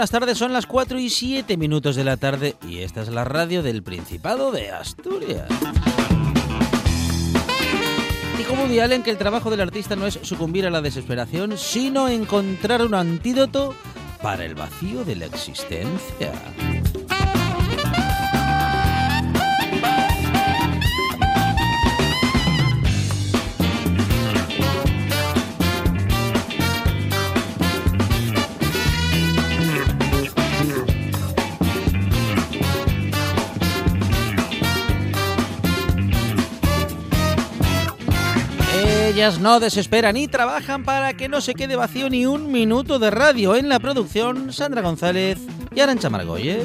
Buenas tardes, son las 4 y 7 minutos de la tarde y esta es la radio del Principado de Asturias. Dijo Woody Allen que el trabajo del artista no es sucumbir a la desesperación, sino encontrar un antídoto para el vacío de la existencia. Ellas no desesperan y trabajan para que no se quede vacío ni un minuto de radio. En la producción, Sandra González y Arancha Margolles.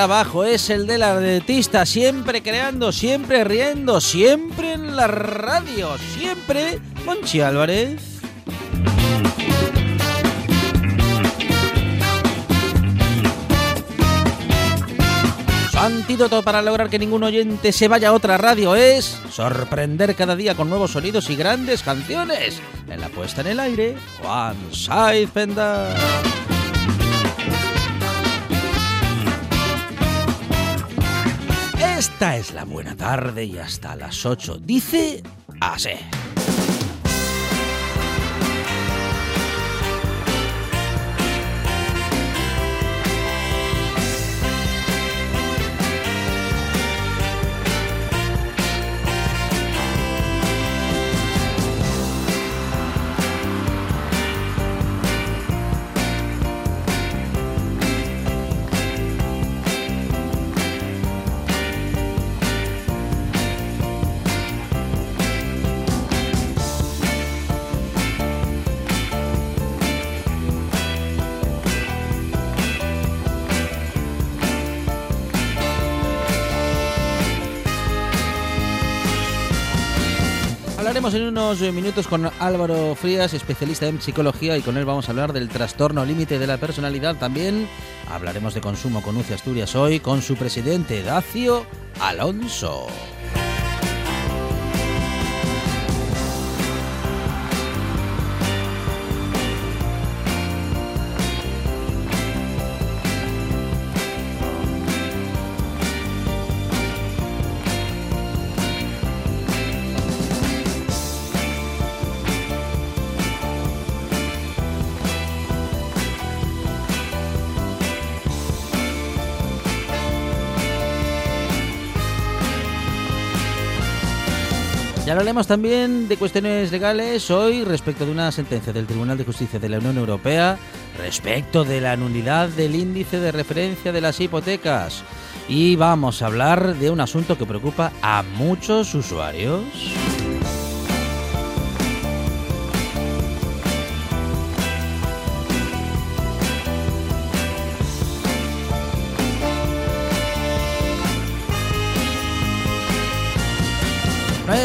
Trabajo es el del artista, siempre creando, siempre riendo, siempre en la radio, siempre Monchi Álvarez. Antídoto para lograr que ningún oyente se vaya a otra radio es sorprender cada día con nuevos sonidos y grandes canciones. En la puesta en el aire, Juan Saiz Esta es la buena tarde y hasta las 8. Dice así. Hablaremos en unos minutos con Álvaro Frías, especialista en psicología, y con él vamos a hablar del trastorno límite de la personalidad. También hablaremos de consumo con UCI Asturias hoy con su presidente Dacio Alonso. Hablaremos también de cuestiones legales hoy respecto de una sentencia del Tribunal de Justicia de la Unión Europea respecto de la nulidad del índice de referencia de las hipotecas. Y vamos a hablar de un asunto que preocupa a muchos usuarios.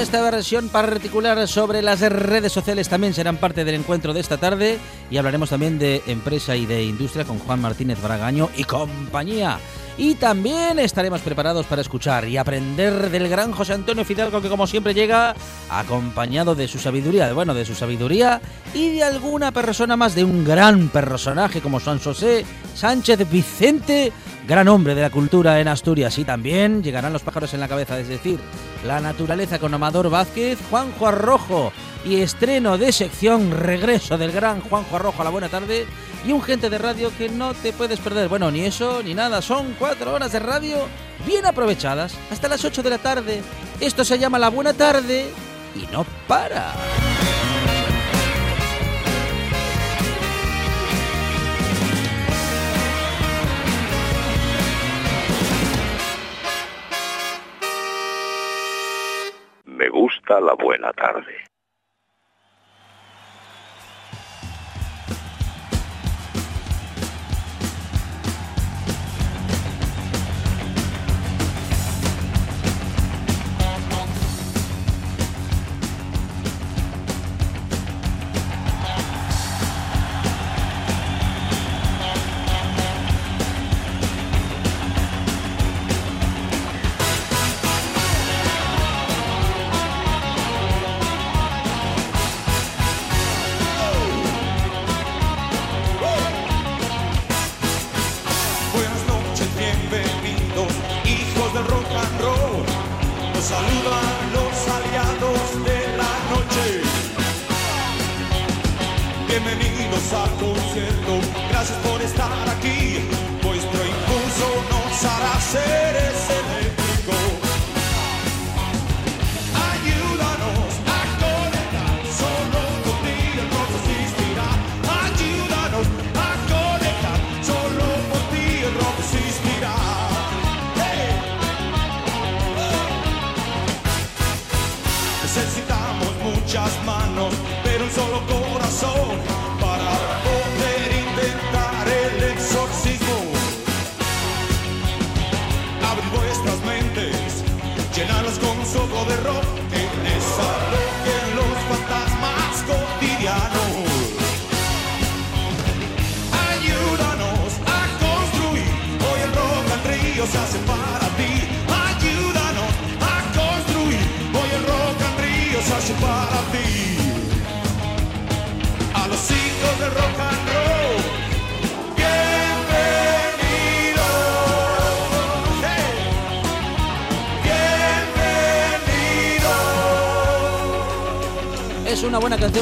Esta versión particular sobre las redes sociales también serán parte del encuentro de esta tarde y hablaremos también de empresa y de industria con Juan Martínez Bragaño y compañía. Y también estaremos preparados para escuchar y aprender del gran José Antonio Fidalgo que como siempre llega acompañado de su sabiduría, bueno, de su sabiduría y de alguna persona más de un gran personaje como San José Sánchez Vicente, gran hombre de la cultura en Asturias. Y también llegarán los pájaros en la cabeza, es decir, la naturaleza con Amador Vázquez, Juanjo Arrojo y estreno de sección regreso del gran Juanjo Arrojo a la buena tarde y un gente de radio que no te puedes perder. Bueno, ni eso ni nada, son cuatro horas de radio bien aprovechadas hasta las 8 de la tarde. Esto se llama la buena tarde y no para. Me gusta la buena tarde.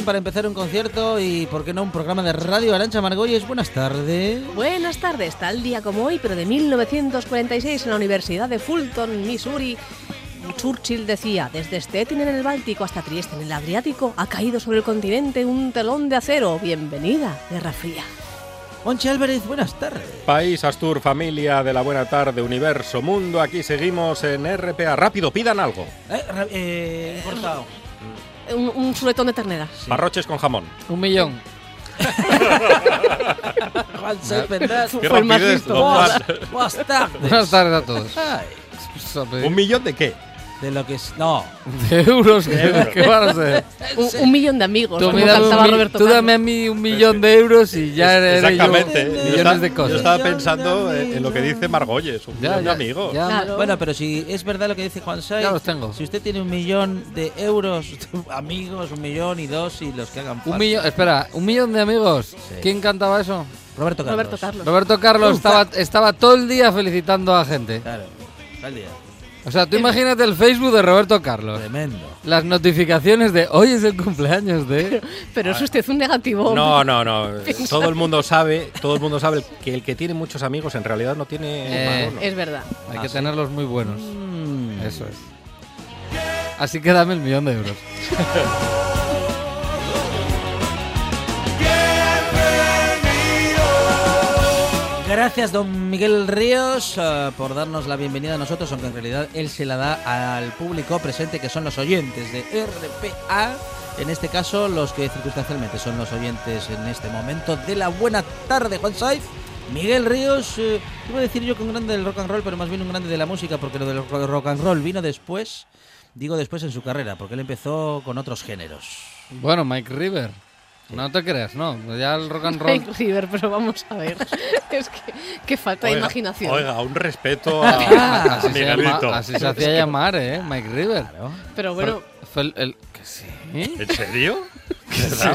Canción para empezar un concierto y, ¿por qué no, un programa de radio? Arancha Margolles, buenas tardes. Buenas tardes, tal día como hoy, pero de 1946 en la Universidad de Fulton, Missouri. Churchill decía, desde Stettin en el Báltico hasta Trieste en el Adriático, ha caído sobre el continente un telón de acero. Bienvenida, Guerra Fría. Monchi Álvarez, buenas tardes. País, Astur, familia de la buena tarde, universo, mundo, aquí seguimos en RPA. Rápido, pidan algo. Eh, eh, cortado. Un, un chuletón de ternera. Barroches con jamón. Un millón. Juan Saiz Pendas. Qué Fue el más rapidez, don Juan. Buenas, buenas tardes. Buenas tardes a todos. Ay, ¿Un millón de qué? De lo que es. No. De euros, ¿qué, qué van a ser? Un, un millón de amigos, Tú, como me das un cantaba mi- Roberto tú Carlos. dame a mí un millón de euros y ya yo Exactamente. Yo millones estaba, de yo cosas. estaba Millón de pensando en en lo que dice Margolles, un Ya, millón de amigos. ya. Claro. Bueno, pero si es verdad lo que dice Juan Saiz, Ya los tengo. si usted tiene un millón de euros, amigos, un millón y dos y los que hagan falta. Un millón, espera, un millón de amigos. Sí. ¿Quién cantaba eso? Roberto Carlos. Roberto Carlos. Roberto Carlos estaba, estaba todo el día felicitando a gente. Claro, está el día. O sea, tú imagínate el Facebook de Roberto Carlos. Tremendo. Las notificaciones de hoy es el cumpleaños de. Pero es usted un negativo. No, no, no. Todo el mundo sabe, todo el mundo sabe que el que tiene muchos amigos en realidad no tiene Eh. Es verdad. Hay Ah, que sí. tenerlos muy buenos. Mm. Eso es. Así que dame el millón de euros. Gracias, don Miguel Ríos, eh, por darnos la bienvenida a nosotros, aunque en realidad él se la da al público presente, que son los oyentes de RPA. En este caso, los que circunstancialmente son los oyentes en este momento de la buena tarde, Juan Saiz. Miguel Ríos, eh, iba a decir yo que un grande del rock and roll, pero más bien un grande de la música, porque lo del ro- rock and roll vino después, digo después en su carrera, porque él empezó con otros géneros. Bueno, Mike River. No te creas, no. Ya el rock and roll. Mike River, pero vamos a ver. es que, que falta de imaginación. Oiga, un respeto a, Ah, a así, se llama- Miguelito. así se hacía llamar, ¿eh? Mike River. pero bueno, Fue el. el- que sí. ¿En serio? Es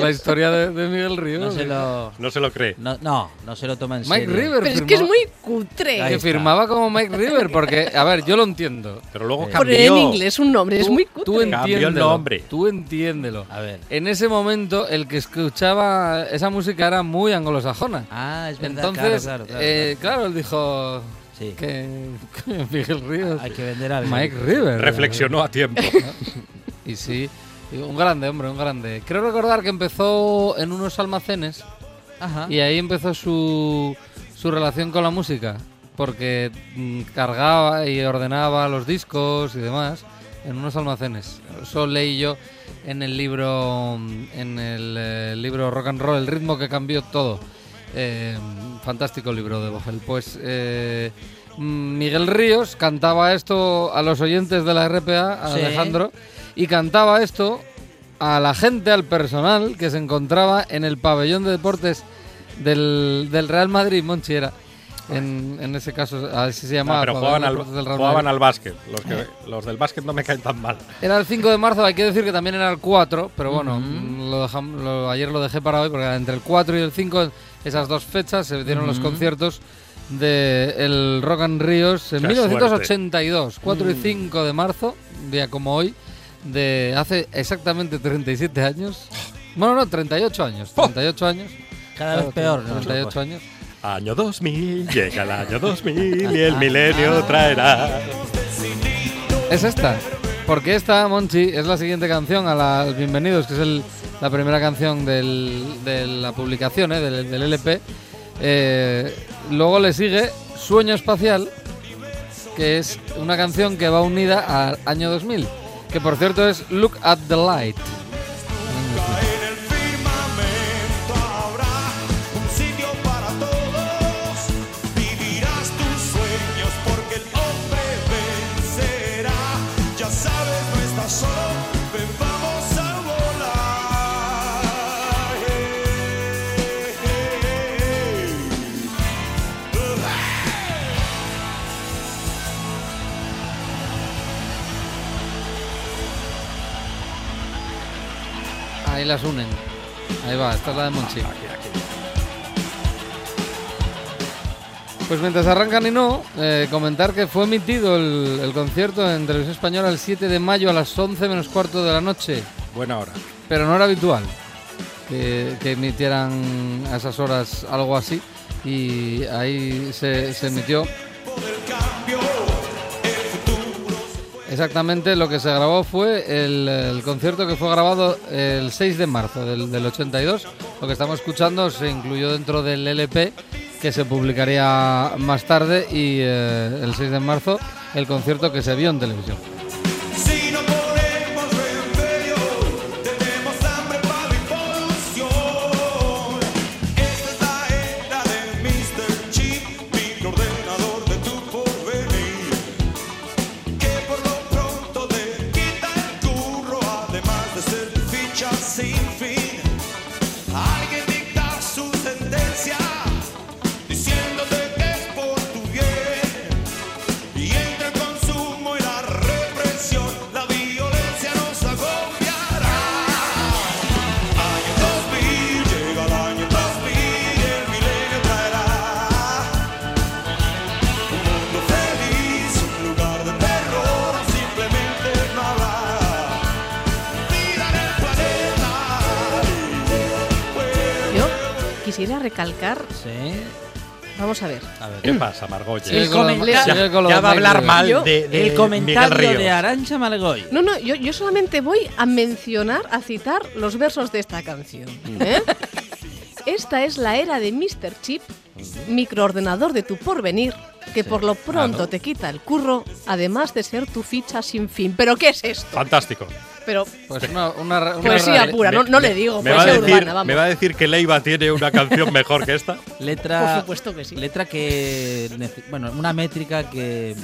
la historia de, de Miguel Ríos. No se lo, No se lo cree. no, no, no se lo toma en Mike serio. River pero es que es muy cutre. Que firmaba como Mike River, porque, a ver, yo lo entiendo. Pero luego Eh. Poner en cambió. inglés un nombre es Tú- muy Tú cutre. Cambió el entiéndelo. nombre. Tú entiéndelo. A ver. En ese momento, el que escuchaba esa música era muy anglosajona. Ah, es verdad. Entonces, claro, claro, claro, eh, claro. claro, él dijo Sí. que, que Miguel Ríos, Hay que vender algo. Mike River. Reflexionó a tiempo. Y sí, un grande, hombre, un grande. Creo recordar que empezó en unos almacenes Ajá. y ahí empezó su, su relación con la música, porque mm, cargaba y ordenaba los discos y demás en unos almacenes. Eso leí yo en el libro, mm, en el eh, libro Rock and Roll, el ritmo que cambió todo. Eh, fantástico libro de Bogel. Pues eh, mm, Miguel Ríos cantaba esto a los oyentes de la RPA, a Sí. Alejandro, y cantaba esto a la gente, al personal que se encontraba en el pabellón de deportes del, del Real Madrid, Monchi era. En, en ese caso, así se No, llamaba. pero jugaban al, jugaban al básquet. Los, que, los del básquet no me caen tan mal. Era el 5 de marzo, hay que decir que también era el 4, pero bueno, mm, lo dejam- lo- ayer lo dejé para hoy porque entre el 4 y el 5, esas dos fechas, se dieron los conciertos de el Rock and Ríos en Qué 1982, 4 y 5 de marzo, día como hoy, de hace exactamente 37 años. Bueno, no, 38 años, 38 años. Cada vez peor. ¿no? 38 años. Año 2000, llega el año 2000 y el milenio traerá. Es esta. Porque esta, Monchi, es la siguiente canción a la Bienvenidos, que es el- la primera canción del- de la publicación, ¿eh? del, del LP. Eh, luego le sigue Sueño Espacial, que es una canción que va unida al año 2000. Que por cierto es Look at the Light. Las unen. Ahí va, esta es la de Monchi. Pues mientras arrancan y no, eh, comentar que fue emitido el, el concierto en televisión española el 7 de mayo a las 11 menos cuarto de la noche, Buena hora. pero no era habitual que, que emitieran a esas horas algo así y ahí se, se emitió Exactamente, lo que se grabó fue el, concierto que fue grabado el 6 de marzo del, del 82. Lo que estamos escuchando se incluyó dentro del LP que se publicaría más tarde y eh, el 6 de marzo el concierto que se vio en televisión. ¿Qué pasa, Margolles? Sigue El comentario- Ya de va a hablar mal Yo- de, de El comentario Ríos. de Arancha Malgoy. No, no, yo, yo solamente voy a mencionar, a citar los versos de esta canción. ¿eh? Esta es la era de Mr. Chip, microordenador de tu porvenir, que por lo pronto te quita el curro, además de ser tu ficha sin fin. ¿Pero qué es esto? Fantástico pero Pues una, una, una poesía rara- pura, no, no le digo, Me va, poesía decir, urbana, vamos. me va a decir que Leiva tiene una canción mejor que esta. Por supuesto que sí. letra que. Bueno, una métrica que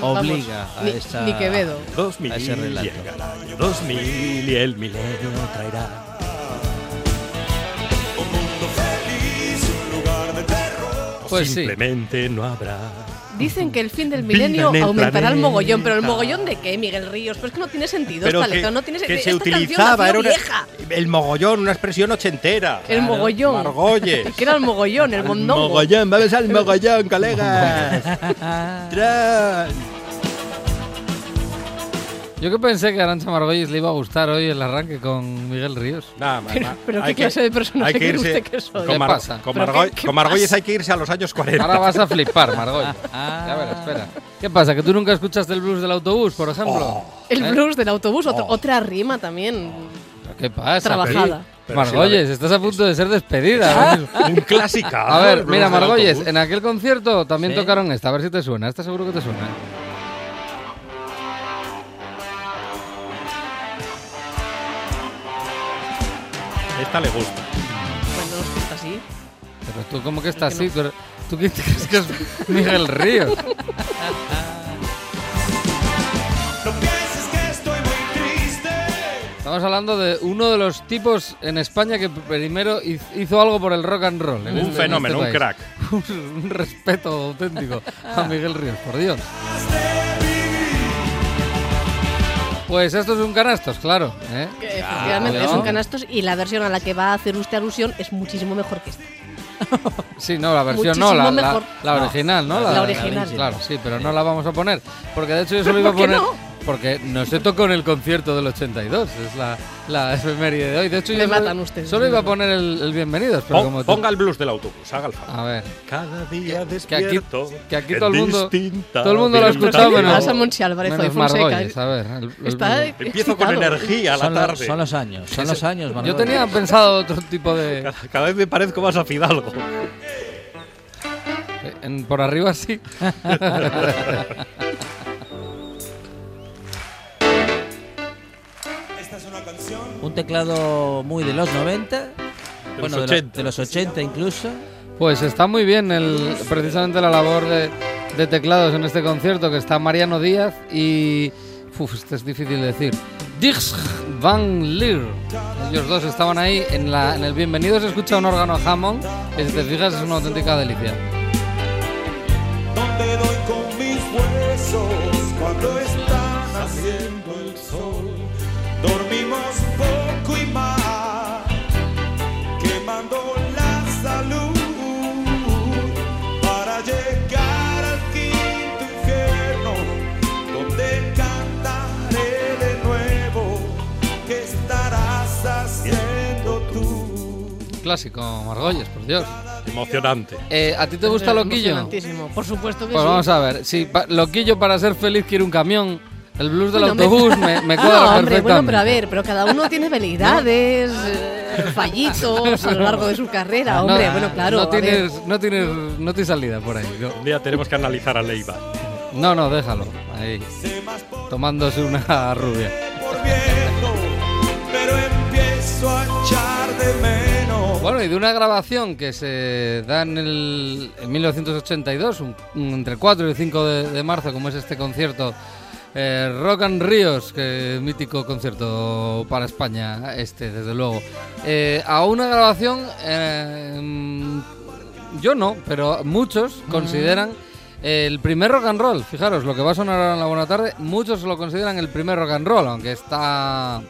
obliga a esa. ni Quevedo. A ese relato. el año 2000 y el milenio traerá. Pues sí. Simplemente no habrá. Dicen que el fin del milenio en el aumentará el mogollón, pero ¿el mogollón de qué, Miguel Ríos? Pues es que no tiene sentido Pero esta que, no tiene que sentido. se utilizaba, era una- vieja. el mogollón, una expresión ochentera. El mogollón. Margolles. ¿Qué era el mogollón? El mondongo. Mogollón, vamos al mogollón, colegas. Tras. Yo que pensé que a Arancha Margolles le iba a gustar hoy el arranque con Miguel Ríos. Nada, ma- Pero- pero hay ¿qué clase de personaje hay que irse usted que soy? Con, ¿Qué Mar- pasa? con, ¿Pero Margo- qué- qué con Margolles pasa? hay que irse a los años 40. Ahora vas a flipar, Margolles. Ya verás, espera. ¿Qué pasa? ¿Que tú nunca escuchaste el blues del autobús, por ejemplo? El ¿Eh? blues del autobús, otro- Oh. otra rima también ¿Qué pasa? trabajada. Pero si Margolles, estás a punto de ser despedida. Un clásico. A ver, mira, Margolles, en aquel concierto también tocaron esta, a ver si te suena. Esta seguro que te suena. Esta le gusta. Bueno, nos gusta así. Pero tú, ¿cómo que estás así? Pero, ¿Tú qué te crees que es Miguel Ríos? No pienses que estoy muy triste. Estamos hablando de uno de los tipos en España que primero hiz- hizo algo por el rock and roll. Un este- en fenómeno, este un crack. un, un respeto auténtico a Miguel Ríos, por Dios. Pues esto es un canastos, claro. ¿eh? Efectivamente ¿no? son canastos y la versión a la que va a hacer usted alusión es muchísimo mejor que esta. Sí, no, la versión no, la, la- la original, ¿no? La original. Claro, sí, pero no la vamos a poner. Porque de hecho yo solo iba a ¿Por qué poner. no? Porque no se tocó en el concierto del 82, es la, la efeméride de hoy. De hecho, Me yo solo- matan ustedes, solo iba a poner el, el bienvenidos, pero Pon- como ponga el blues del autobús, haga el favor. A ver. Cada día Que aquí, despierto. que aquí todo el mundo, todo el mundo lo ha escuchado ¿Qué menos, pasa, Monchi Álvarez hoy, menos Fonseca? Margolles, a ver. el- el Está blues. Empiezo con energía a la Son, tarde. son los años, son los años, Yo tenía pensado otro tipo de... Cada, cada vez me parezco más a Fidalgo. en- por arriba sí. Un teclado muy de los 90, bueno, los de, lo- 80. de los 80 incluso. Pues está muy bien el, precisamente la labor de, de teclados en este concierto, que está Mariano Díaz y... Uf, esto es difícil de decir. Dix Van Leer. Ellos dos estaban ahí. En, la, en el Bienvenido se escucha un órgano Hammond, que si te fijas es una auténtica delicia. Clásico, Margolles, por Dios. Emocionante. Eh, ¿A ti te gusta Loquillo? Emocionantísimo. Por supuesto que Pues sí. vamos a ver. Si pa- Loquillo para ser feliz quiere un camión, el blues del Bueno, me- autobús me, me cuadra No, hombre, perfectamente. bueno, pero a ver, pero cada uno tiene habilidades, eh, fallitos a lo largo de su carrera, No, hombre, bueno, claro. No tienes, no tienes, no tienes salida por ahí. No, Un día tenemos que analizar a Leiva. no, no, déjalo. Ahí. Tomándose una rubia. por viejo, pero empiezo a echar de menos. Bueno, y de una grabación que se da en, el, en 1982, un- un- entre el 4 y el 5 de, de marzo, como es este concierto eh, Rock and Ríos, que mítico concierto para España, este, desde luego. Eh, a una grabación, eh, mm, yo no, pero muchos consideran el primer rock and roll. Fijaros, lo que va a sonar ahora en la buena tarde, muchos lo consideran el primer rock and roll, aunque está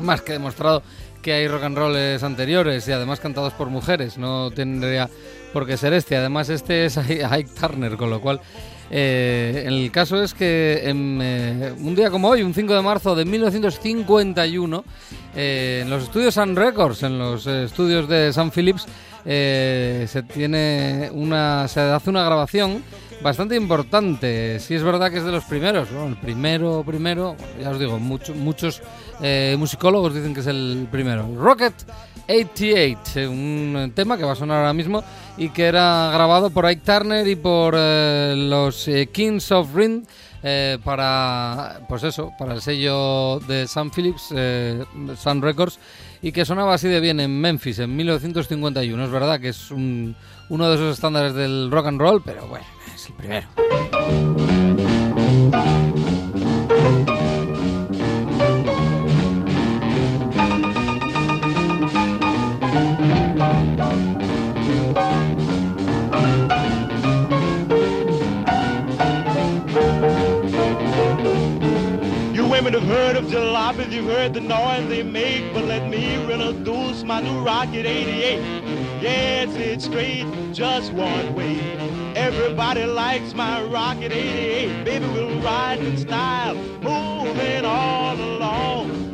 más que demostrado que hay rock and rolls anteriores y además cantados por mujeres, no tendría por qué ser este. Además, este es Ike Turner, con lo cual. eh, el caso es que en, eh, un día como hoy, un 5 de marzo de 1951, eh, en los estudios Sun Records, en los estudios de Sun Phillips, eh, se tiene una, se hace una grabación bastante importante. Sí es verdad que es de los primeros, el primero, primero, ya os digo, mucho- muchos eh, musicólogos dicen que es el primero. Rocket 88, eh, un tema que va a sonar ahora mismo y que era grabado por Ike Turner y por los Kings of Ring para, pues eso, para el sello de Sun Phillips, Sun Records, y que sonaba así de bien en Memphis en 1951. Es verdad que es un- uno de esos estándares del rock and roll, pero bueno, es el primero. Stop if you heard the noise they make, but let me introduce my new Rocket 88. Yes, it's straight, just one way. Everybody likes my Rocket 88. Baby, we'll ride in style, moving all along.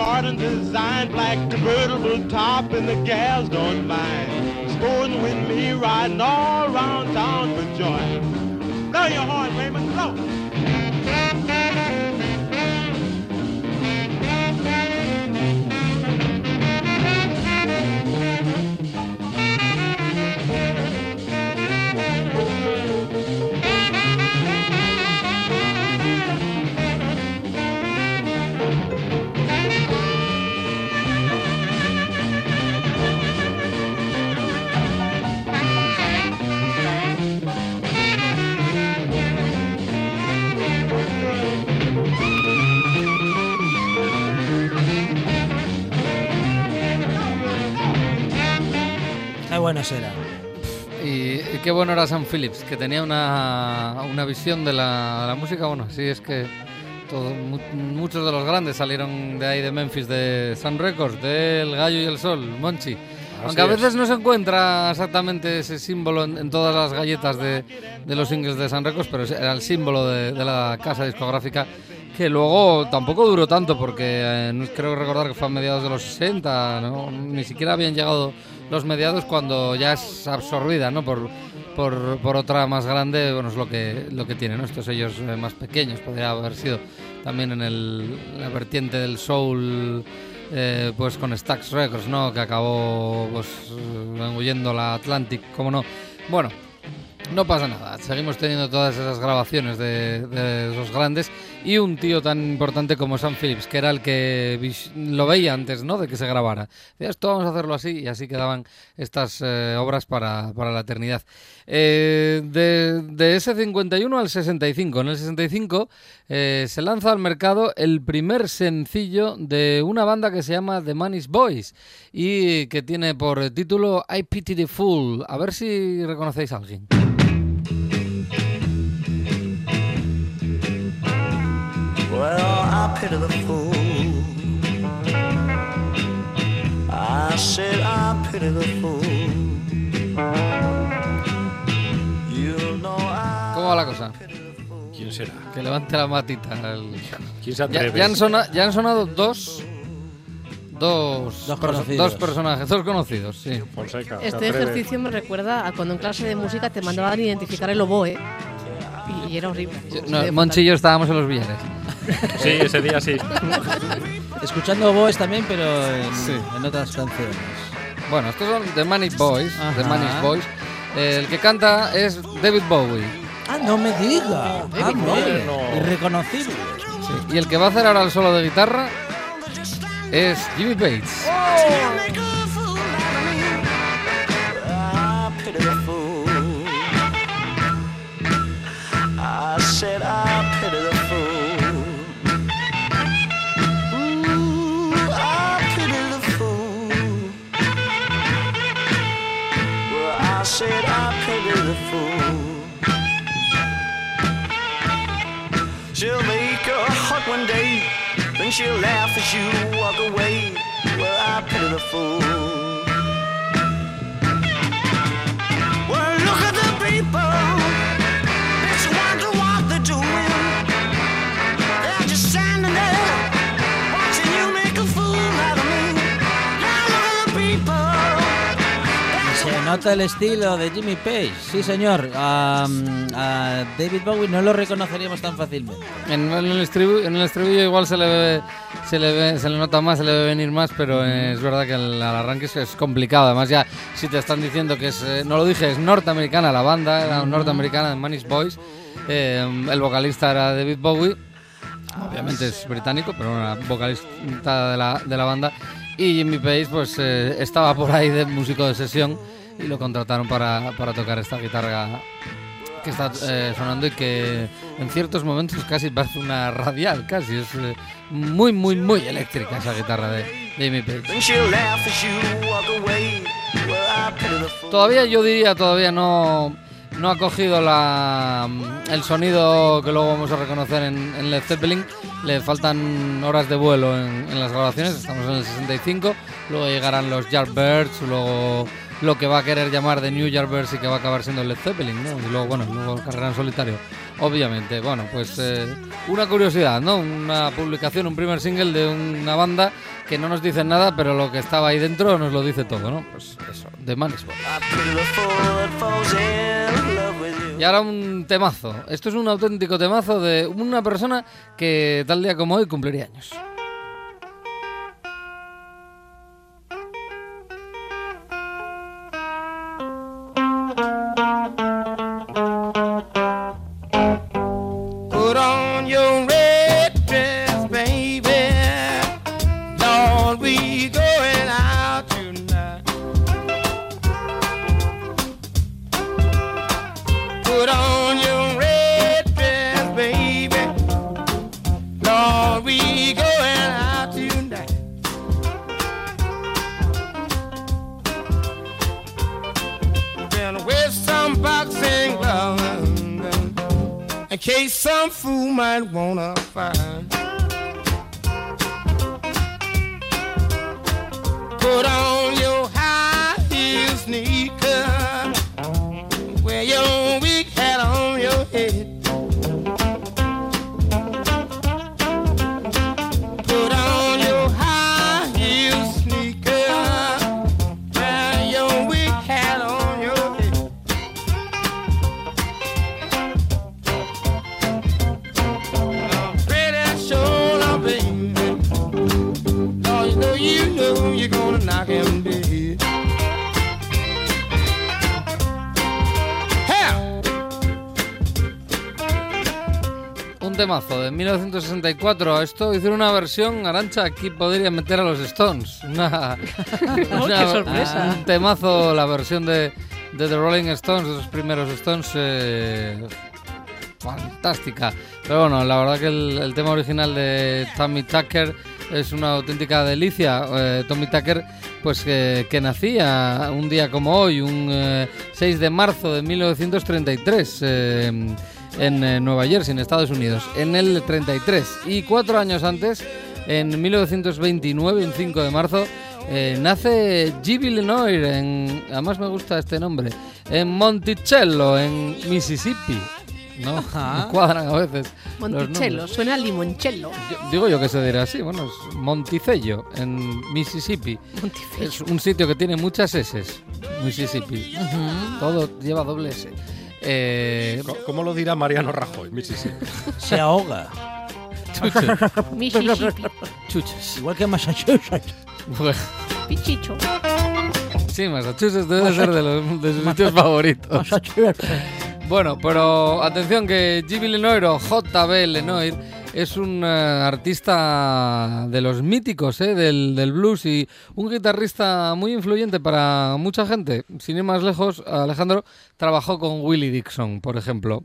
And designed black convertible top and the gals don't mind. Sporting with me riding all around town for joy. Blow your horn, Raymond, blow. Qué bueno será. Y, y qué bueno era Sam Phillips, que tenía una, una visión de la, la música. Bueno, sí, es que todo- mu- muchos de los grandes salieron de ahí de Memphis, de Sun Records, del Gallo y el Sol, Monchi. Aunque a es. veces no se encuentra exactamente ese símbolo en, en todas las galletas de, de los singles de Sun Records, pero era el símbolo de, de la casa discográfica que luego tampoco duró tanto porque eh, creo recordar que fue a mediados de los 60, ¿no? ni siquiera habían llegado los mediados cuando ya es absorbida ¿no? por, por, por otra más grande, bueno, es lo que, lo que tiene, ¿no? estos sellos eh, más pequeños, podría haber sido también en el, la vertiente del soul, eh, pues con Stax Records, ¿no? que acabó pues, eh, engullendo la Atlantic, como no. Bueno, no pasa nada, seguimos teniendo todas esas grabaciones de, esos grandes y un tío tan importante como Sam Phillips, que era el que lo veía antes ¿no? de que se grabara. Decía, esto vamos a hacerlo así y así quedaban estas eh, obras para, para la eternidad. Eh, de, de ese 51 al 65, en el 65 eh, se lanza al mercado el primer sencillo de una banda que se llama The Manis Boys y que tiene por título I Pity the Fool. A ver si reconocéis a alguien. The fool. I said I pity the fool. You know I ¿Cómo va la cosa? ¿Quién será? Que levante la matita. el- ¿Quién se Ya, atreve? ya han sona- ya han sonado dos. Dos, Dos perso- conocidos. dos personajes, dos conocidos, sí. Fonseca, se Este ejercicio me recuerda a cuando en clase de música te mandaban identificar el oboe y, y era horrible. No, Monchi y yo estábamos en los billares. Sí, ese día sí. Escuchando Boes también, pero en, Sí. en otras canciones. Bueno, estos son The Manic Boys. The. Manic Boys. El que canta es David Bowie. Ah, no me diga. Ah, David hombre, Bowie. Irreconocible. Sí. Y el que va a hacer ahora el solo de guitarra es Jimmy Bates. make she'll laugh as you walk away. Well, I pity the fool. Nota el estilo de Jimmy Page. Sí, señor. A, a David Bowie no lo reconoceríamos tan fácilmente. En, el estribillo, en el estribillo igual se le ve, se le ve, se le nota más, se le ve venir más, pero es verdad que al, al arranque es, es complicado. Además ya si te están diciendo que es, eh, no lo dije, es norteamericana la banda, era norteamericana de Manish Boys. Eh, el vocalista era David Bowie, obviamente es británico, pero era vocalista de la, de la banda. Y Jimmy Page pues eh, estaba por ahí de músico de sesión y lo contrataron para, para tocar esta guitarra que está eh, sonando y que en ciertos momentos casi parece una radial, casi. Es eh, muy, muy, muy eléctrica esa guitarra de Jimmy Page. Todavía yo diría, todavía no, no ha cogido la, el sonido que luego vamos a reconocer en, en Led Zeppelin. Le faltan horas de vuelo en, en las grabaciones, estamos en el 65. Luego llegarán los Yardbirds, luego lo que va a querer llamar de New Yardbirds y que va a acabar siendo Led Zeppelin, ¿no? Y luego, bueno, luego carrera en solitario. Obviamente, bueno, pues eh, una curiosidad, ¿no? Una publicación, un primer single de una banda que no nos dice nada, pero lo que estaba ahí dentro nos lo dice todo, ¿no? Pues eso, de Manisball. Y ahora un temazo. Esto es un auténtico temazo de una persona que tal día como hoy cumpliría años. In case some fool might wanna find. Put on temazo de 1964. Esto hicieron una versión, Arancha, aquí podría meter a los Stones. Una, Oh, una- qué sorpresa. Un temazo, la versión de, de The Rolling Stones, de los primeros Stones. eh, fantástica. Pero bueno, la verdad que el, el tema original de Tommy Tucker es una auténtica delicia. Eh, Tommy Tucker, pues que, que nacía un día como hoy, un eh, 6 de marzo de 1933. En eh, Nueva Jersey, en Estados Unidos, en el 33. Y cuatro años antes, en 1929, un 5 de marzo, eh, nace G.B. Lenoir, en, además me gusta este nombre, en Monticello, en Mississippi. ¿No? Ajá. Me cuadran a veces. Monticello, suena a limoncello. Yo- digo yo que se dirá así, bueno, es Monticello, en Mississippi. Monticello. Es un sitio que tiene muchas S, Mississippi. Todo lleva doble S. Eh, ¿Cómo lo dirá Mariano Rajoy? Mississippi? Se ahoga. Mississippi. chuches. Igual que Massachusetts. Bueno, Pichicho. sí, Massachusetts debe ser de, los, de sus sitios favoritos. Massachusetts. Bueno, pero atención que G.B. Lenoir o J.B. Lenoir es un eh, artista de los míticos eh, del, del blues y un guitarrista muy influyente para mucha gente. Sin ir más lejos, Alejandro trabajó con Willie Dixon, por ejemplo.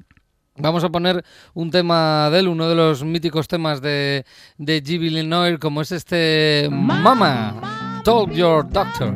Vamos a poner un tema de él, uno de los míticos temas de, de G.B. Lenoir, como es este Mama, Told Your Doctor.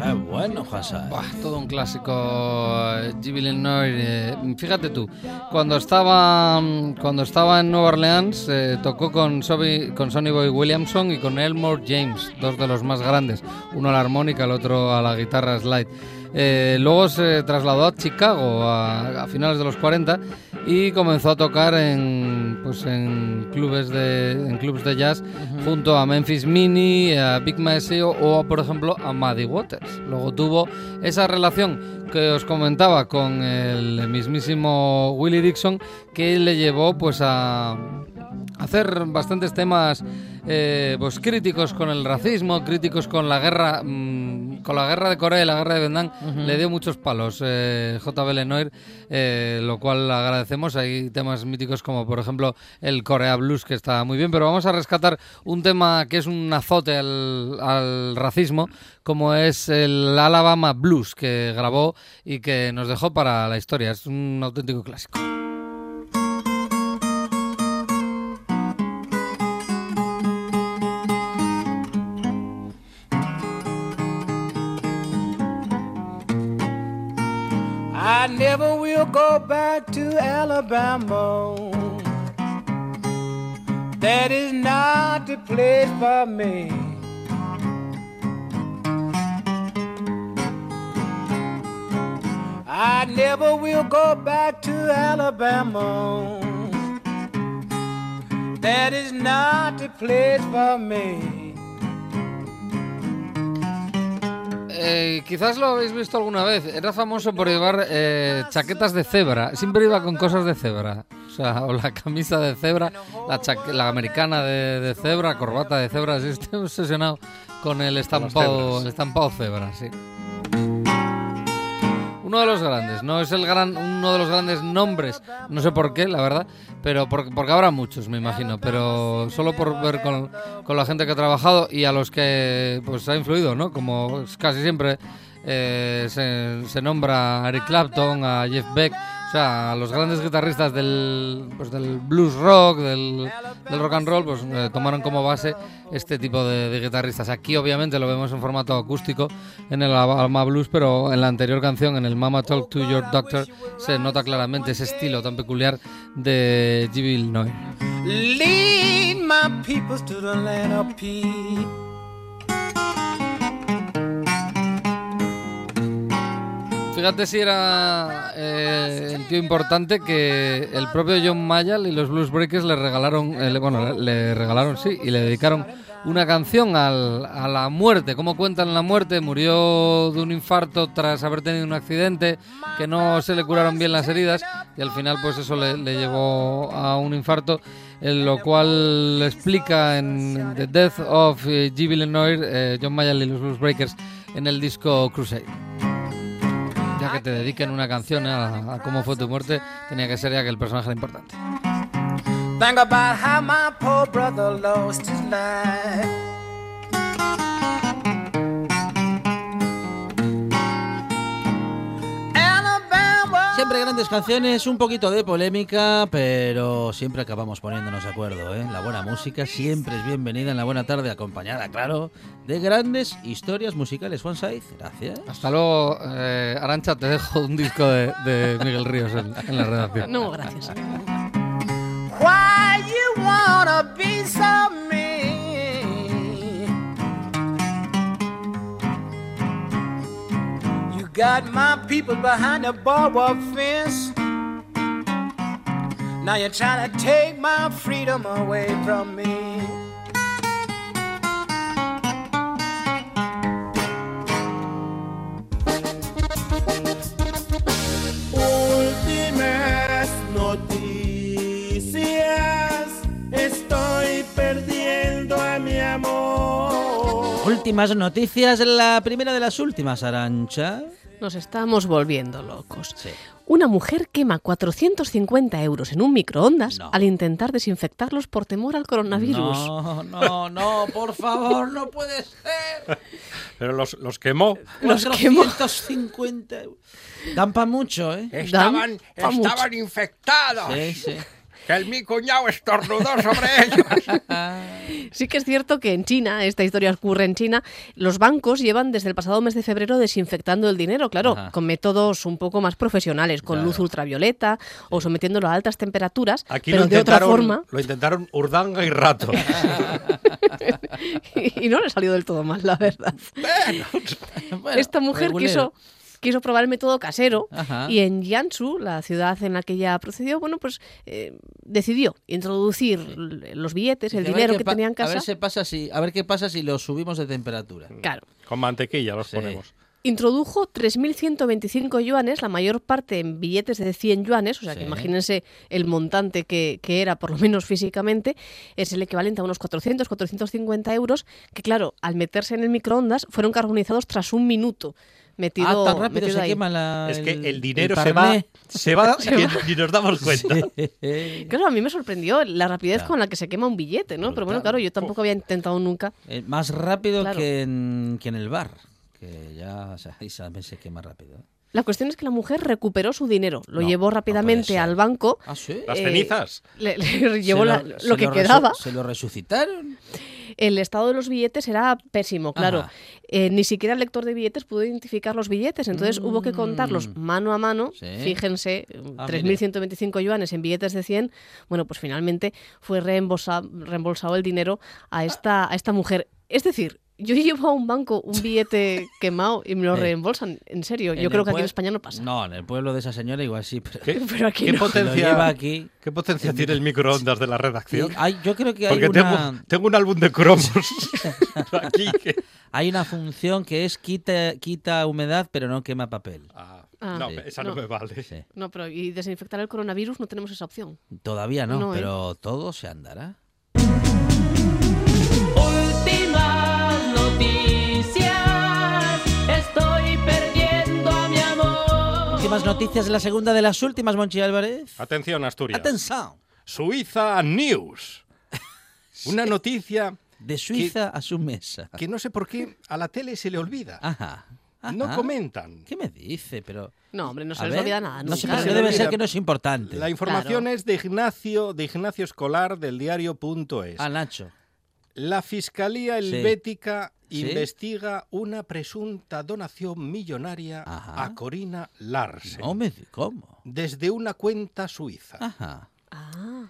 Ah, bueno, Hassan. Todo un clásico, eh, G. Eh, fíjate tú, cuando estaba, mm, cuando estaba en Nueva Orleans, eh, tocó con, con Sonny Boy Williamson y con Elmore James, dos de los más grandes, uno a la armónica, el otro a la guitarra slide. Eh, luego se trasladó a Chicago a, a finales de los 40 y comenzó a tocar en, pues en clubes de en clubes de jazz junto a Memphis Mini, a Big Maceo o por ejemplo a Muddy Waters. Luego tuvo esa relación que os comentaba con el mismísimo Willie Dixon que le llevó pues a hacer bastantes temas eh, pues críticos con el racismo, críticos con la guerra, mm, con la guerra de Corea y la guerra de Vietnam, le dio muchos palos eh, J.B. Lenoir, eh, lo cual agradecemos. Hay temas míticos como por ejemplo el Corea Blues que está muy bien, pero vamos a rescatar un tema que es un azote al, al racismo, como es el Alabama Blues que grabó y que nos dejó para la historia. Es un auténtico clásico. I never will go back to Alabama. That is not the place for me. I never will go back to Alabama. That is not the place for me. Eh, quizás lo habéis visto alguna vez. Era famoso por llevar eh, chaquetas de cebra. Siempre iba con cosas de cebra. O sea, o la camisa de cebra, la, chaque- la americana de, de cebra, corbata de cebra. Sí, estoy obsesionado con el estampado, el estampado cebra, sí. Uno de los grandes, no es el gran, uno de los grandes nombres, no sé por qué, la verdad, pero por- porque habrá muchos, me imagino, pero solo por ver con, con la gente que ha trabajado y a los que pues ha influido, ¿no? Como casi siempre eh, se, se nombra a Eric Clapton, a Jeff Beck, o sea, a los grandes guitarristas del, pues, del blues rock, del, del rock and roll, pues eh, tomaron como base este tipo de, guitarristas. Aquí obviamente lo vemos en formato acústico en el Alma Blues, pero en la anterior canción, en el Mama Talk to Your Doctor, se nota claramente ese estilo tan peculiar de Jill Noir. Lead my peoples to the land of peace. Fíjate si era eh, el tío importante que el propio John Mayall y los Blues Breakers le regalaron, eh, bueno, le, regalaron, sí, y le dedicaron una canción al- a la muerte. ¿Cómo cuentan la muerte? Murió de un infarto tras haber tenido un accidente, que no se le curaron bien las heridas y al final pues eso le, le llevó a un infarto, en lo cual explica en The Death of eh, G. Villeneuve, eh, John Mayall y los Blues Breakers en el disco Crusade que te dediquen una canción a, cómo fue tu muerte, tenía que ser ya que el personaje era importante. Siempre grandes canciones, un poquito de polémica, pero siempre acabamos poniéndonos de acuerdo. ¿eh? La buena música siempre es bienvenida en la buena tarde, acompañada, claro, de grandes historias musicales. Juan Saiz, gracias. Hasta luego, eh, Arancha, te dejo un disco de, de Miguel Ríos en, en la redacción. No, gracias. Why you wanna be so mean? Got my people behind the barbed fence. Now you're trying to take my freedom away from me. Últimas noticias. Estoy perdiendo a mi amor. Últimas noticias, la primera de las últimas, Arancha. Nos estamos volviendo locos. Sí. Una mujer quema 450 euros en un microondas No. al intentar desinfectarlos por temor al coronavirus. No, no, no, por favor, no puede ser. Pero los, los quemó. Los quemó. 450 euros. Dan para mucho, ¿eh? Estaban, mucho. estaban infectados. Sí, sí. Que el mi cuñado estornudó sobre ellos. Sí que es cierto que en China, esta historia ocurre en China, los bancos llevan desde el pasado mes de febrero desinfectando el dinero, claro, Ajá. con métodos un poco más profesionales, con Claro. luz ultravioleta o sometiéndolo a altas temperaturas, Aquí pero lo de otra intentaron, forma, lo intentaron Urdanga y Rato. y no le salió del todo mal, la verdad. Bueno, esta mujer regulero. quiso, quiso probar el método casero Ajá. y en Jiangsu, la ciudad en la que ella procedió, bueno, pues eh, decidió introducir los billetes, el a ver dinero que tenía en A casa. ver, si pasa si, a ver qué pasa si lo subimos de temperatura. Claro. Con mantequilla los Sí. ponemos. Introdujo 3.125 yuanes, la mayor parte en billetes de 100 yuanes, o sea que imagínense el montante que, que era, por lo menos físicamente, es el equivalente a unos 400, 450 euros, que claro, al meterse en el microondas fueron carbonizados tras un minuto. Metido, ah, tan rápido metido se ahí. quema la, Es que el dinero el se va, se va, y nos damos cuenta. Claro, a mí me sorprendió la rapidez Claro. con la que se quema un billete, ¿no? Pero bueno, claro, yo tampoco había intentado nunca. Eh, más rápido Claro. que, en, que en el bar. Que ya o sea, ahí también se quema rápido. ¿eh? La cuestión es que la mujer recuperó su dinero, lo No, llevó no rápidamente ser. al banco, Ah, sí. Las Eh, cenizas. le, le llevó Se la- lo que quedaba. Se lo resucitaron. El estado de los billetes era pésimo, claro. Eh, ni siquiera el lector de billetes pudo identificar los billetes, entonces hubo que contarlos Mm. mano a mano. Sí. Fíjense, Ah, 3.125 yuanes en billetes de 100. Bueno, pues finalmente fue reembolsa- reembolsado el dinero a esta, a esta mujer. Es decir, yo llevo a un banco un billete quemado y me lo reembolsan. En serio, En yo creo que aquí en España no pasa. No, en el pueblo de esa señora igual sí, pero, ¿Qué, Pero aquí qué no. si lo potencia, lleva aquí. ¿Qué potencia tiene el microondas de la redacción? Hay- yo creo que hay Porque una, tengo, tengo un álbum de cromos aquí. que- hay una función que es quita, quita humedad pero no quema papel. Ah, Ah. no, Sí. esa no, No. me vale. Sí. No, pero y desinfectar el coronavirus no tenemos esa opción. Todavía no, No, ¿eh? pero todo se andará. Últimas noticias de la segunda de las últimas, Monchi Álvarez. Atención, Asturias. Atención. Suiza News. Una noticia De Suiza a su mesa. que no sé por qué a la tele se le olvida. Ajá. No ajá. comentan. ¿Qué me dice? Pero No, hombre, no se a les ver, olvida nada. No sé, nunca. pero se le debe olvida. ser que no es importante. La información Claro. es de Ignacio, de Ignacio Escolar del diario.es. Ah, Nacho. La Fiscalía. Helvética Sí. Investiga una presunta donación millonaria Ajá. a Corina Larsen No me di- ¿Cómo? desde una cuenta suiza. Ajá. Ah,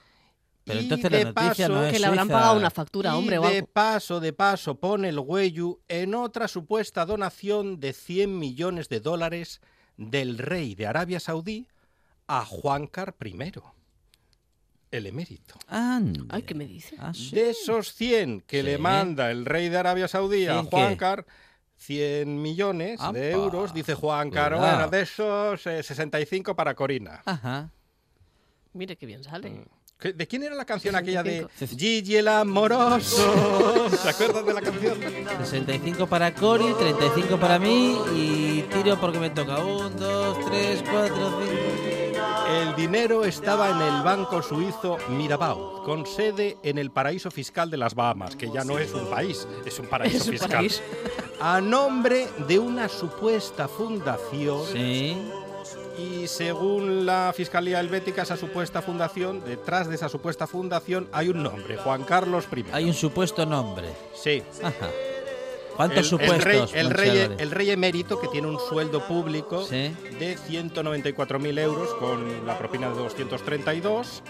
Pero Y entonces de la noticia paso- no es que le habrán suiza. pagado una factura, y hombre, o de algo. paso, de paso, pone el huello en otra supuesta donación de 100 millones de dólares del rey de Arabia Saudí a Juan Car I, el emérito. Ande. Ay, ¿qué me dice? Ah, sí. De esos 100 que Sí. le manda el rey de Arabia Saudí a ¿Cien Juan qué? Car, 100 millones Apa, de euros, dice Juan Car, cuidado. bueno, de esos eh, 65 para Corina. Ajá. Mire qué bien sale. ¿Qué- ¿De quién era la canción aquella de 65. Gigi el amoroso? ¿Se acuerdan de la canción? 65 para Cori, 35 para mí y tiro porque me toca. 1, 2, 3, 4, 5. El dinero estaba en el banco suizo Mirabaud, con sede en el paraíso fiscal de las Bahamas, que ya no es un país, es un paraíso Es un fiscal. paraíso. A nombre de una supuesta fundación Sí. Y según la Fiscalía Helvética, esa supuesta fundación, detrás de esa supuesta fundación hay un nombre, Juan Carlos I. Hay un supuesto nombre. Sí. Ajá. ¿Cuántos el, supuestos? el rey, el rey emérito, que tiene un sueldo público Sí. de 194.000 euros con la propina de 232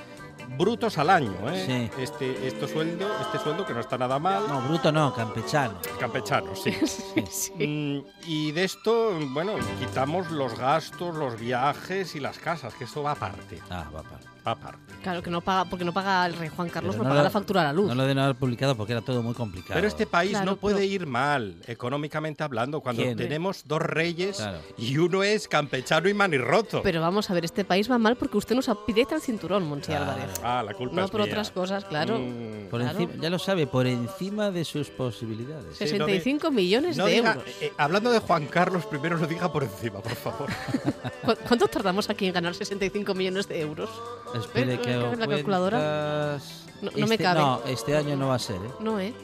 brutos al año. ¿eh? Sí. Este, este, sueldo, este sueldo que no está nada mal. No, bruto no, campechano. Campechano, sí. Sí. Mm, y de esto, bueno, quitamos los gastos, los viajes y las casas, que eso va aparte. Ah, va para. Aparte. Claro que no paga, porque no paga el rey Juan Carlos, Pero no, no paga lo- la factura a la luz. No lo deben haber publicado porque era todo muy complicado. Pero este país Claro, no puede pero- ir mal, económicamente hablando, cuando ¿Quién? tenemos dos reyes Claro. y uno es campechano y manirroto. Pero vamos a ver, este país va mal porque usted nos aprieta el cinturón, Monchi Claro. Álvarez. Ah, la culpa No es por mía. otras cosas, claro. Mm, Por Claro. encima, ya lo sabe, por encima de sus posibilidades. Sí, no 65 millones no de diga- euros. eh, hablando de Juan Carlos, primero lo diga por encima, por favor. ¿Cu- ¿Cuánto tardamos aquí en ganar 65 millones de euros? Espere que la calculadora? No, me este, cabe. No, este año no va a ser, ¿eh? No, ¿eh?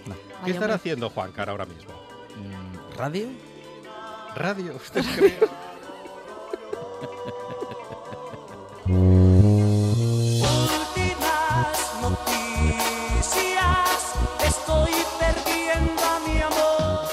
¿Qué estará haciendo Juancar ahora mismo? Mm, ¿Radio? ¿Radio? ¿Usted cree?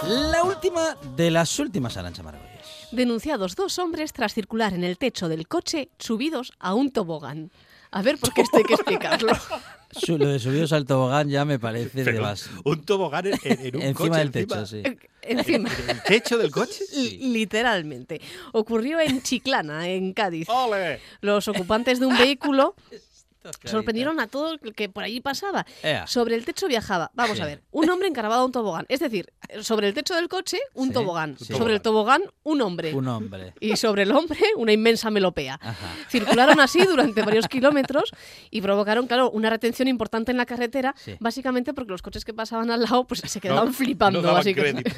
La última de las últimas, Arancha Margolles. Denunciados dos hombres tras circular en el techo del coche subidos a un tobogán. A ver, por qué esto hay que explicarlo. Lo de subidos al tobogán ya me parece de más. un tobogán en, en- un Encima coche, del techo, sí. Encima. ¿En el techo del coche? Li- Literalmente. Ocurrió en Chiclana, en Cádiz. ¡Ole! Los ocupantes de un vehículo sorprendieron a todo el que por allí pasaba. Ea. Sobre el techo viajaba, vamos Sí. a ver, un hombre encargado a un tobogán. Es decir, sobre el techo del coche, un Sí, tobogán. sí. Sobre el tobogán, un hombre. Un hombre. Y sobre el hombre, una inmensa melopea. Ajá. Circularon así durante varios kilómetros y provocaron, claro, una retención importante en la carretera, básicamente porque los coches que pasaban al lado pues se quedaban No, flipando. no básicamente.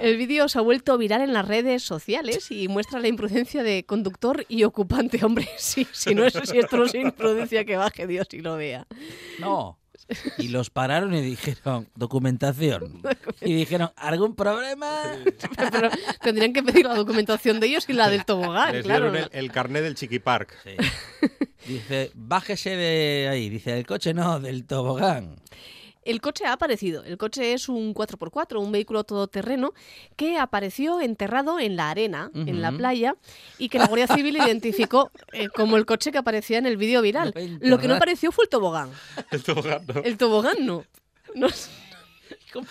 El vídeo se ha vuelto viral en las redes sociales y muestra la imprudencia de conductor y ocupante. Hombre, sí, si no es si esto no es imprudencia, que baje Dios y lo vea. No. Y los pararon y dijeron, documentación. Y dijeron, ¿algún problema? Pero tendrían que pedir la documentación de ellos y la del tobogán, Les claro. dieron el, el carnet del Chiqui Park. Sí. Dice, bájese de ahí. Dice, del coche no, del tobogán. El coche ha aparecido. El coche es un 4x4, un vehículo todoterreno que apareció enterrado en la arena, en la playa, y que la Guardia Civil identificó eh, como el coche que aparecía en el vídeo viral. Lo que no apareció fue el tobogán. El tobogán, ¿no? El tobogán no. No sé.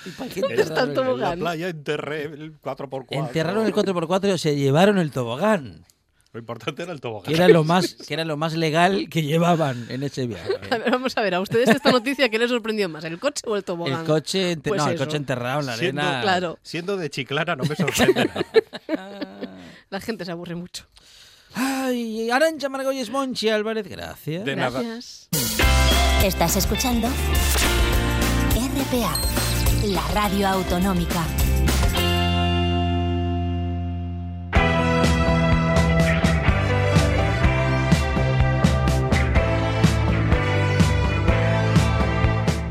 ¿Y para qué ¿Dónde está el tobogán? En la playa enterré el 4x4. Enterraron el 4x4 y se llevaron el tobogán. Lo importante era el tobogán. Que era lo más, que era lo más legal que llevaban en ese viaje. A ver, vamos a ver, a ustedes esta noticia, ¿qué les sorprendió más? ¿El coche o el tobogán? El coche, ente- Pues no, el coche enterrado en la Siendo- arena. Claro, Siendo de Chiclana no me sorprende nada. la gente se aburre mucho. Ay, Arancha Margolles Monchi Álvarez, gracias. De nada. Gracias. Estás escuchando RPA, la radio autonómica.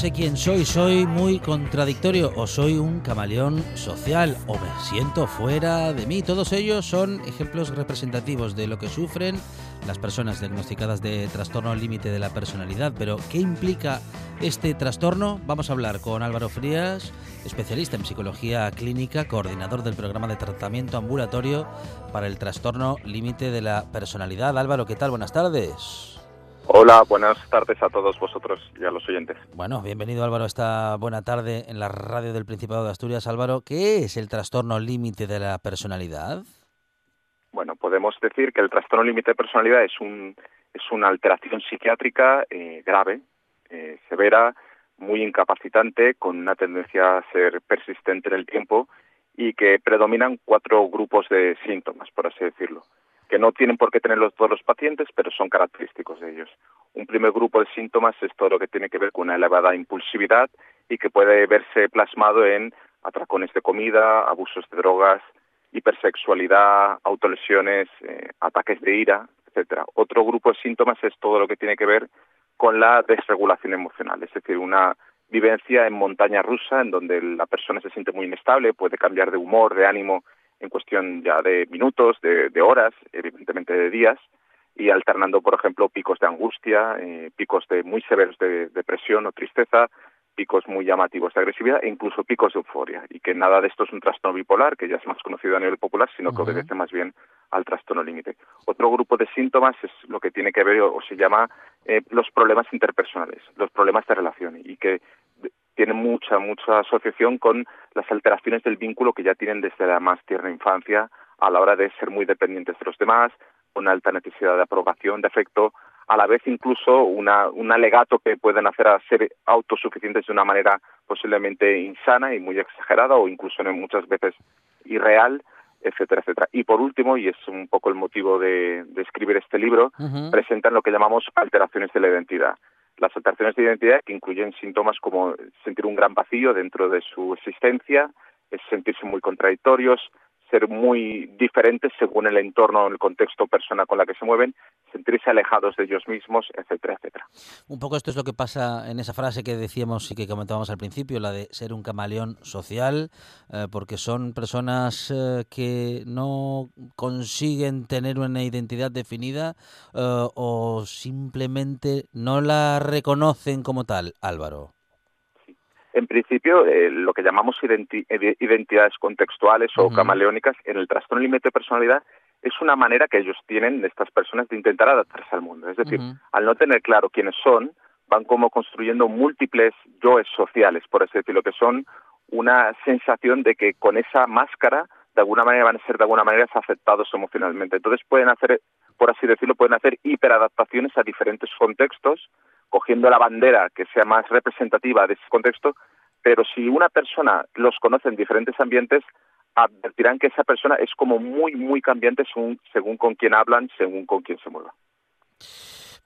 Sé quién soy, soy muy contradictorio o soy un camaleón social o me siento fuera de mí. Todos ellos son ejemplos representativos de lo que sufren las personas diagnosticadas de trastorno límite de la personalidad. Pero, ¿qué implica este trastorno? Vamos a hablar con Álvaro Frías, especialista en psicología clínica, coordinador del programa de tratamiento ambulatorio para el trastorno límite de la personalidad. Álvaro, ¿qué tal? Buenas tardes. Hola, buenas tardes a todos vosotros y a los oyentes. Bueno, bienvenido Álvaro a esta buena tarde en la radio del Principado de Asturias. Álvaro, ¿qué es el trastorno límite de la personalidad? Bueno, podemos decir que el trastorno límite de personalidad es, un, es una alteración psiquiátrica eh, grave, eh, severa, muy incapacitante, con una tendencia a ser persistente en el tiempo y que predominan cuatro grupos de síntomas, por así decirlo, que no tienen por qué tenerlos todos los pacientes, pero son característicos de ellos. Un primer grupo de síntomas es todo lo que tiene que ver con una elevada impulsividad y que puede verse plasmado en atracones de comida, abusos de drogas, hipersexualidad, autolesiones, eh, ataques de ira, etcétera. Otro grupo de síntomas es todo lo que tiene que ver con la desregulación emocional, es decir, una vivencia en montaña rusa en donde la persona se siente muy inestable, puede cambiar de humor, de ánimo en cuestión ya de minutos, de, de horas, evidentemente de días, y alternando, por ejemplo, picos de angustia, eh, picos de muy severos de depresión o tristeza, picos muy llamativos de agresividad e incluso picos de euforia. Y que nada de esto es un trastorno bipolar, que ya es más conocido a nivel popular, sino que obedece más bien al trastorno límite. Otro grupo de síntomas es lo que tiene que ver o, o se llama eh, los problemas interpersonales, los problemas de relación, y que tienen mucha, mucha asociación con las alteraciones del vínculo que ya tienen desde la más tierna infancia a la hora de ser muy dependientes de los demás, una alta necesidad de aprobación, de afecto, a la vez incluso una, un alegato que pueden hacer a ser autosuficientes de una manera posiblemente insana y muy exagerada o incluso muchas veces irreal, etcétera, etcétera. Y por último, y es un poco el motivo de, de escribir este libro, presentan lo que llamamos alteraciones de la identidad. Las alteraciones de identidad que incluyen síntomas como sentir un gran vacío dentro de su existencia, sentirse muy contradictorios, ser muy diferentes según el entorno, el contexto, persona con la que se mueven, sentirse alejados de ellos mismos, etcétera, etcétera. Un poco esto es lo que pasa en esa frase que decíamos y que comentábamos al principio, la de ser un camaleón social, eh, porque son personas eh, que no consiguen tener una identidad definida eh, o simplemente no la reconocen como tal, Álvaro. En principio, eh, lo que llamamos identi- ide- identidades contextuales o camaleónicas en el trastorno límite de personalidad es una manera que ellos tienen, estas personas, de intentar adaptarse al mundo. Es decir, al no tener claro quiénes son, van como construyendo múltiples yoes sociales, por así decirlo, que son una sensación de que con esa máscara, de alguna manera, van a ser de alguna manera aceptados emocionalmente. Entonces pueden hacer, por así decirlo, pueden hacer hiperadaptaciones a diferentes contextos, cogiendo la bandera que sea más representativa de ese contexto, pero si una persona los conoce en diferentes ambientes, advertirán que esa persona es como muy, muy cambiante según, según con quién hablan, según con quién se mueva.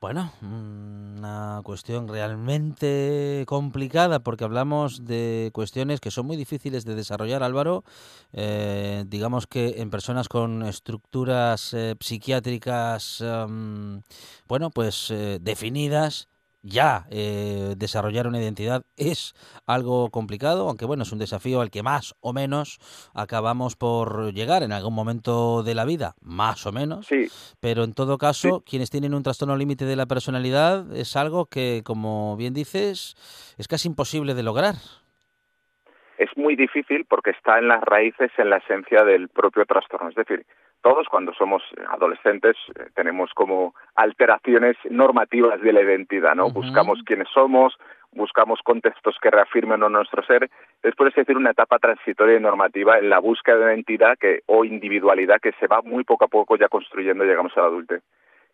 Bueno, una cuestión realmente complicada porque hablamos de cuestiones que son muy difíciles de desarrollar, Álvaro. Eh, digamos que en personas con estructuras eh, psiquiátricas, em, bueno, pues eh, definidas, ya eh, desarrollar una identidad es algo complicado, aunque bueno, es un desafío al que más o menos acabamos por llegar en algún momento de la vida, más o menos. Sí, Pero en todo caso, quienes tienen un trastorno límite de la personalidad es algo que, como bien dices, es casi imposible de lograr. Es muy difícil porque está en las raíces, en la esencia del propio trastorno. Es decir, todos cuando somos adolescentes eh, tenemos como alteraciones normativas de la identidad, ¿no? Buscamos quiénes somos, buscamos contextos que reafirmen o nuestro ser. Es por así decir una etapa transitoria y normativa en la búsqueda de identidad que, o individualidad que se va muy poco a poco ya construyendo llegamos a la adultez.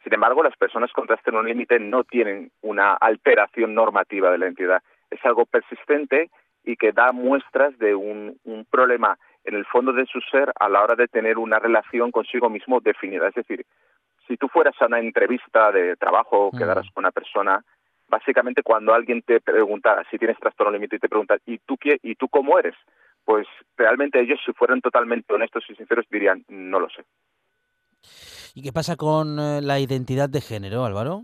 Sin embargo, las personas con trastorno límite no tienen una alteración normativa de la identidad. Es algo persistente y que da muestras de un, un problema en el fondo de su ser a la hora de tener una relación consigo mismo definida. Es decir, si tú fueras a una entrevista de trabajo, Mm. quedaras con una persona, básicamente cuando alguien te preguntara si tienes trastorno límite y te pregunta, ¿y tú, qué, ¿y tú cómo eres? Pues realmente ellos, si fueran totalmente honestos y sinceros, dirían, no lo sé. ¿Y qué pasa con eh, la identidad de género, Álvaro?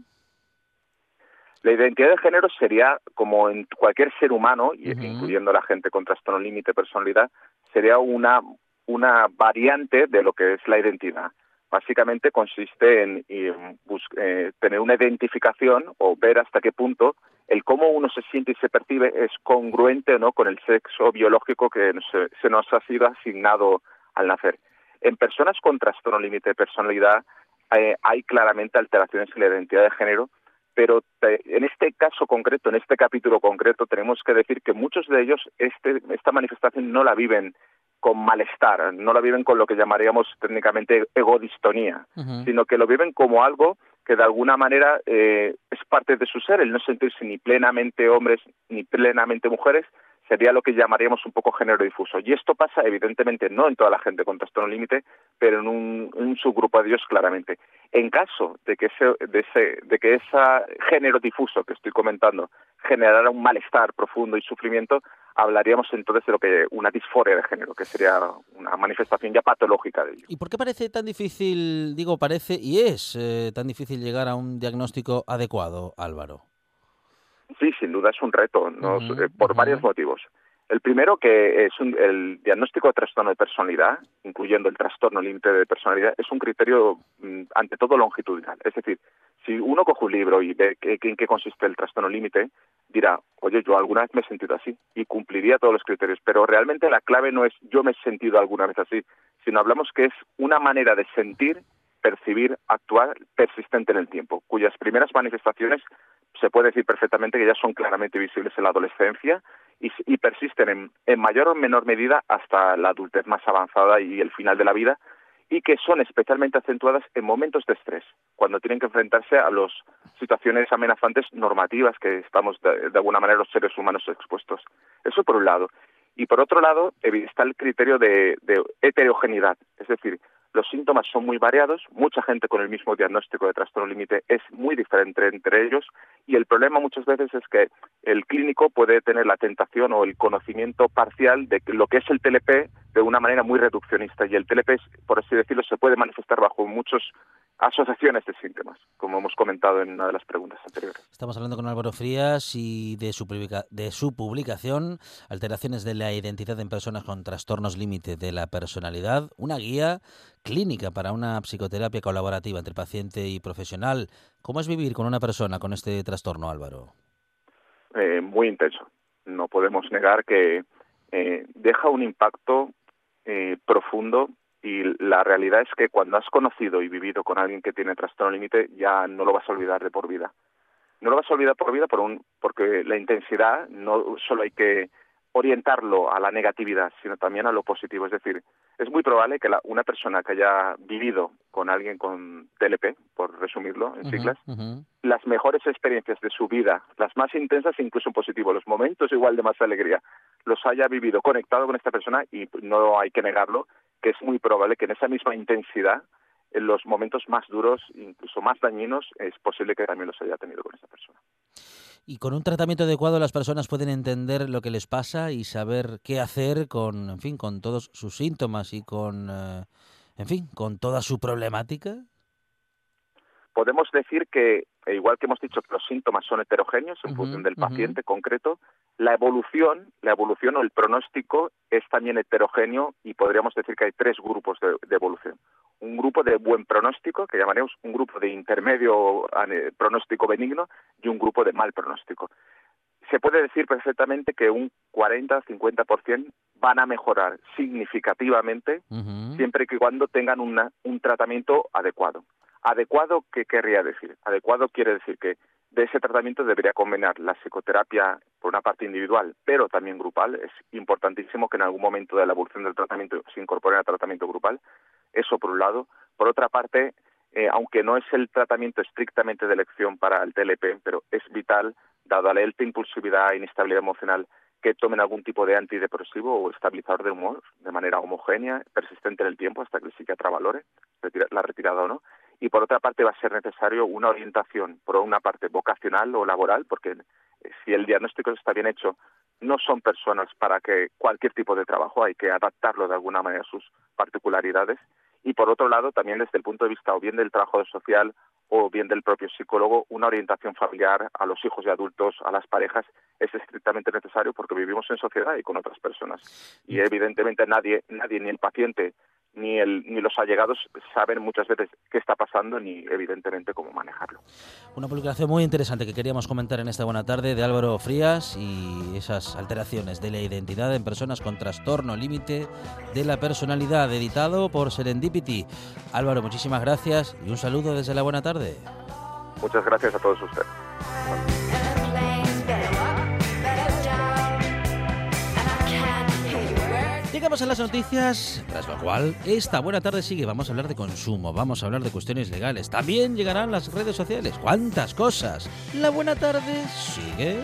La identidad de género sería, como en cualquier ser humano, y Ujú. incluyendo la gente con trastorno límite de personalidad, sería una, una variante de lo que es la identidad. Básicamente consiste en, en eh, tener una identificación o ver hasta qué punto el cómo uno se siente y se percibe es congruente o no con el sexo biológico que se, se nos ha sido asignado al nacer. En personas con trastorno límite de personalidad eh, hay claramente alteraciones en la identidad de género pero te- en este caso concreto, en este capítulo concreto, tenemos que decir que muchos de ellos este, esta manifestación no la viven con malestar, no la viven con lo que llamaríamos técnicamente egodistonía, sino que lo viven como algo que de alguna manera eh, es parte de su ser, el no sentirse ni plenamente hombres ni plenamente mujeres, sería lo que llamaríamos un poco género difuso. Y esto pasa evidentemente no en toda la gente con trastorno límite, pero en un, subgrupo de ellos claramente. En caso de que ese, de ese, de que género difuso que estoy comentando generara un malestar profundo y sufrimiento, hablaríamos entonces de lo que una disforia de género, que sería una manifestación ya patológica de ello. ¿Y por qué parece tan difícil, digo parece y es eh, tan difícil llegar a un diagnóstico adecuado, Álvaro? Sí, sin duda es un reto, ¿no? Eh, por varios motivos. El primero, que es un- el diagnóstico de trastorno de personalidad, incluyendo el trastorno límite de personalidad, es un criterio, mm, ante todo, longitudinal. Es decir, si uno coge un libro y ve que- que- en qué consiste el trastorno límite, dirá, oye, yo alguna vez me he sentido así y cumpliría todos los criterios. Pero realmente la clave no es yo me he sentido alguna vez así, sino hablamos que es una manera de sentir, percibir, actuar persistente en el tiempo, cuyas primeras manifestaciones se puede decir perfectamente que ya son claramente visibles en la adolescencia y, y persisten en, en mayor o menor medida hasta la adultez más avanzada y el final de la vida y que son especialmente acentuadas en momentos de estrés, cuando tienen que enfrentarse a las situaciones amenazantes normativas que estamos de, alguna manera los seres humanos expuestos. Eso por un lado. Y por otro lado, está el criterio de heterogeneidad, es decir, Los síntomas son muy variados, mucha gente con el mismo diagnóstico de trastorno límite es muy diferente entre ellos y el problema muchas veces es que el clínico puede tener la tentación o el conocimiento parcial de lo que es el TLP de una manera muy reduccionista y el TLP, por así decirlo, se puede manifestar bajo muchas asociaciones de síntomas, como hemos comentado en una de las preguntas anteriores. Estamos hablando con Álvaro Frías y de su, de su publicación Alteraciones de la identidad en personas con trastornos límite de la personalidad, una guía clínica para una psicoterapia colaborativa entre paciente y profesional. ¿Cómo es vivir con una persona con este trastorno, Álvaro? eh, muy intenso. No podemos negar que eh, deja un impacto eh, profundo y la realidad es que cuando has conocido y vivido con alguien que tiene trastorno límite ya no lo vas a olvidar de por vida. No lo vas a olvidar por vida por un, porque la intensidad no solo hay que orientarlo a la negatividad, sino también a lo positivo. Es decir, es muy probable que la- una persona que haya vivido con alguien con TLP, por resumirlo en siglas, las mejores experiencias de su vida, las más intensas, incluso en positivo, los momentos igual de más alegría, los haya vivido conectado con esta persona y no hay que negarlo, que es muy probable que en esa misma intensidad, en los momentos más duros, incluso más dañinos, es posible que también los haya tenido con esa persona. Y con un tratamiento adecuado las personas pueden entender lo que les pasa y saber qué hacer con, en fin, con todos sus síntomas y con, eh, en fin, con toda su problemática. podemos decir que, e igual que hemos dicho que los síntomas son heterogéneos en función del paciente concreto, la evolución, la evolución o el pronóstico es también heterogéneo y podríamos decir que hay tres grupos de, de evolución. Un grupo de buen pronóstico, que llamaremos un grupo de intermedio ane- pronóstico benigno, y un grupo de mal pronóstico. Se puede decir perfectamente que un 40-50% van a mejorar significativamente siempre y cuando tengan una- un tratamiento adecuado. Adecuado, ¿qué querría decir? Adecuado quiere decir que de ese tratamiento debería combinar la psicoterapia por una parte individual, pero también grupal. Es importantísimo que en algún momento de la evolución del tratamiento se incorpore al tratamiento grupal. Eso por un lado. Por otra parte, eh, aunque no es el tratamiento estrictamente de elección para el TLP, pero es vital, dado la alta impulsividad e inestabilidad emocional, que tomen algún tipo de antidepresivo o estabilizador de humor de manera homogénea, persistente en el tiempo, hasta que el psiquiatra valore la retirada o no. Y por otra parte va a ser necesario una orientación, por una parte vocacional o laboral, porque eh, si el diagnóstico está bien hecho, no son personas para que cualquier tipo de trabajo, hay que adaptarlo de alguna manera a sus particularidades. Y por otro lado, también desde el punto de vista o bien del trabajo social o bien del propio psicólogo, una orientación familiar a los hijos y adultos, a las parejas, es estrictamente necesario porque vivimos en sociedad y con otras personas. Y evidentemente nadie, nadie ni el paciente ni, el, ni los allegados saben muchas veces qué está pasando ni evidentemente cómo manejarlo. Una publicación muy interesante que queríamos comentar en esta buena tarde de Álvaro Frías y esas alteraciones de la identidad en personas con trastorno límite de la personalidad, editado por Serendipity. Álvaro, muchísimas gracias y un saludo desde la buena tarde. Muchas gracias a todos ustedes. Llegamos a las noticias, tras lo cual esta buena tarde sigue. Vamos a hablar de consumo, vamos a hablar de cuestiones legales. También llegarán las redes sociales. ¡Cuántas cosas! La buena tarde sigue.